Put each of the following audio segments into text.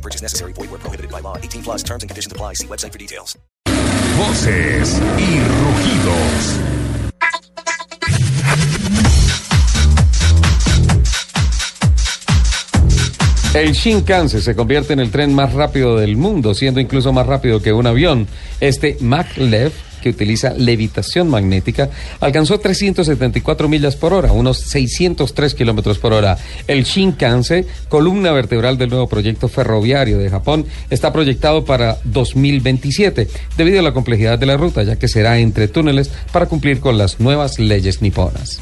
No purchase necessary. Void where prohibited by law. 18 plus terms and conditions apply. See website for details. Voces y rugidos. El Shinkansen se convierte en el tren más rápido del mundo, siendo incluso más rápido que un avión. Este maglev, que utiliza levitación magnética, alcanzó 374 millas por hora, unos 603 kilómetros por hora. El Shinkansen, columna vertebral del nuevo proyecto ferroviario de Japón, está proyectado para 2027, debido a la complejidad de la ruta, ya que será entre túneles para cumplir con las nuevas leyes niponas.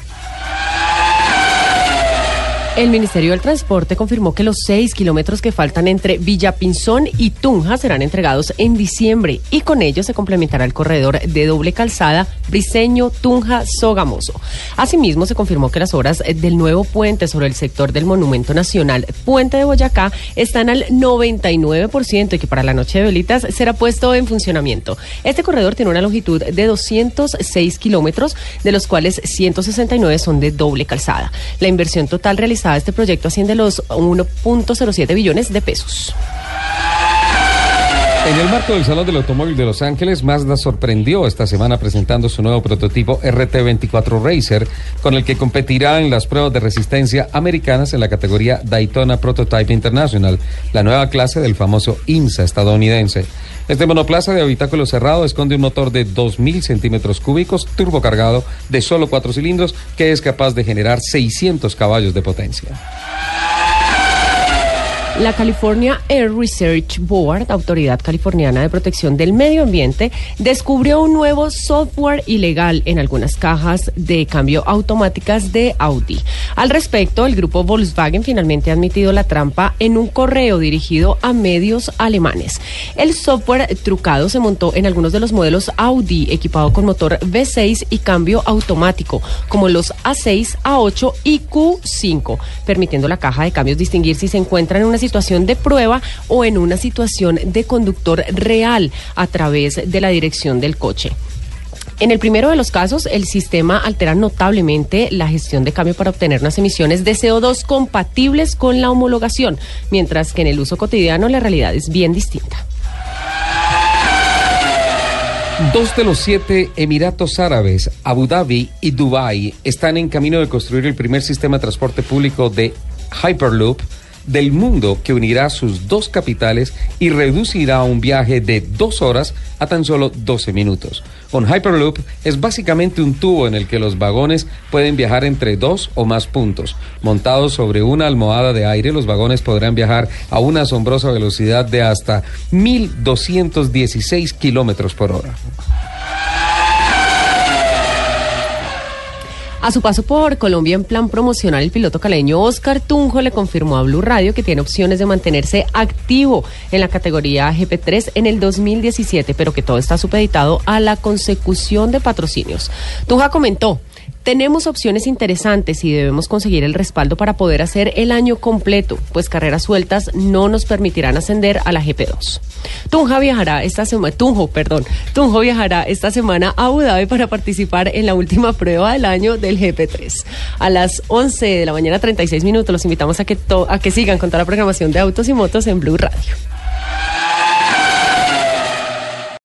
El Ministerio del Transporte confirmó que los seis kilómetros que faltan entre Villapinzón y Tunja serán entregados en diciembre y con ello se complementará el corredor de doble calzada Briseño, Tunja, Sogamoso. Asimismo, se confirmó que las obras del nuevo puente sobre el sector del Monumento Nacional Puente de Boyacá están al 99% y que para la noche de velitas será puesto en funcionamiento. Este corredor tiene una longitud de 206 kilómetros, de los cuales 169 son de doble calzada. La inversión total realizada este proyecto asciende los 1.07 billones de pesos. En el marco del Salón del Automóvil de Los Ángeles, Mazda sorprendió esta semana presentando su nuevo prototipo RT24 Racer, con el que competirá en las pruebas de resistencia americanas en la categoría Daytona Prototype International, la nueva clase del famoso IMSA estadounidense. Este monoplaza de habitáculo cerrado esconde un motor de 2.000 centímetros cúbicos turbocargado de solo cuatro cilindros que es capaz de generar 600 caballos de potencia. La California Air Research Board, Autoridad Californiana de Protección del Medio Ambiente, descubrió un nuevo software ilegal en algunas cajas de cambio automáticas de Audi. Al respecto, el grupo Volkswagen finalmente ha admitido la trampa en un correo dirigido a medios alemanes. El software trucado se montó en algunos de los modelos Audi equipado con motor V6 y cambio automático, como los A6, A8 y Q5, permitiendo a la caja de cambios distinguir si se encuentra en una situación de prueba o en una situación de conductor real a través de la dirección del coche. En el primero de los casos, el sistema altera notablemente la gestión de cambio para obtener unas emisiones de CO2 compatibles con la homologación, mientras que en el uso cotidiano la realidad es bien distinta. Dos de los siete Emiratos Árabes, Abu Dhabi y Dubái, están en camino de construir el primer sistema de transporte público de Hyperloop del mundo que unirá sus dos capitales y reducirá un viaje de dos horas a tan solo 12 minutos. Un Hyperloop es básicamente un tubo en el que los vagones pueden viajar entre dos o más puntos. Montados sobre una almohada de aire, los vagones podrán viajar a una asombrosa velocidad de hasta 1.216 kilómetros por hora. A su paso por Colombia en plan promocional, el piloto caleño Oscar Tunjo le confirmó a Blue Radio que tiene opciones de mantenerse activo en la categoría GP3 en el 2017, pero que todo está supeditado a la consecución de patrocinios. Tunja comentó. Tenemos opciones interesantes y debemos conseguir el respaldo para poder hacer el año completo, pues carreras sueltas no nos permitirán ascender a la GP2. Tunja viajará esta semana, Tunjo, perdón, Tunjo viajará esta semana a Abu Dhabi para participar en la última prueba del año del GP3. A las 11 de la mañana 36 minutos los invitamos a que, a que sigan con toda la programación de autos y motos en Blue Radio.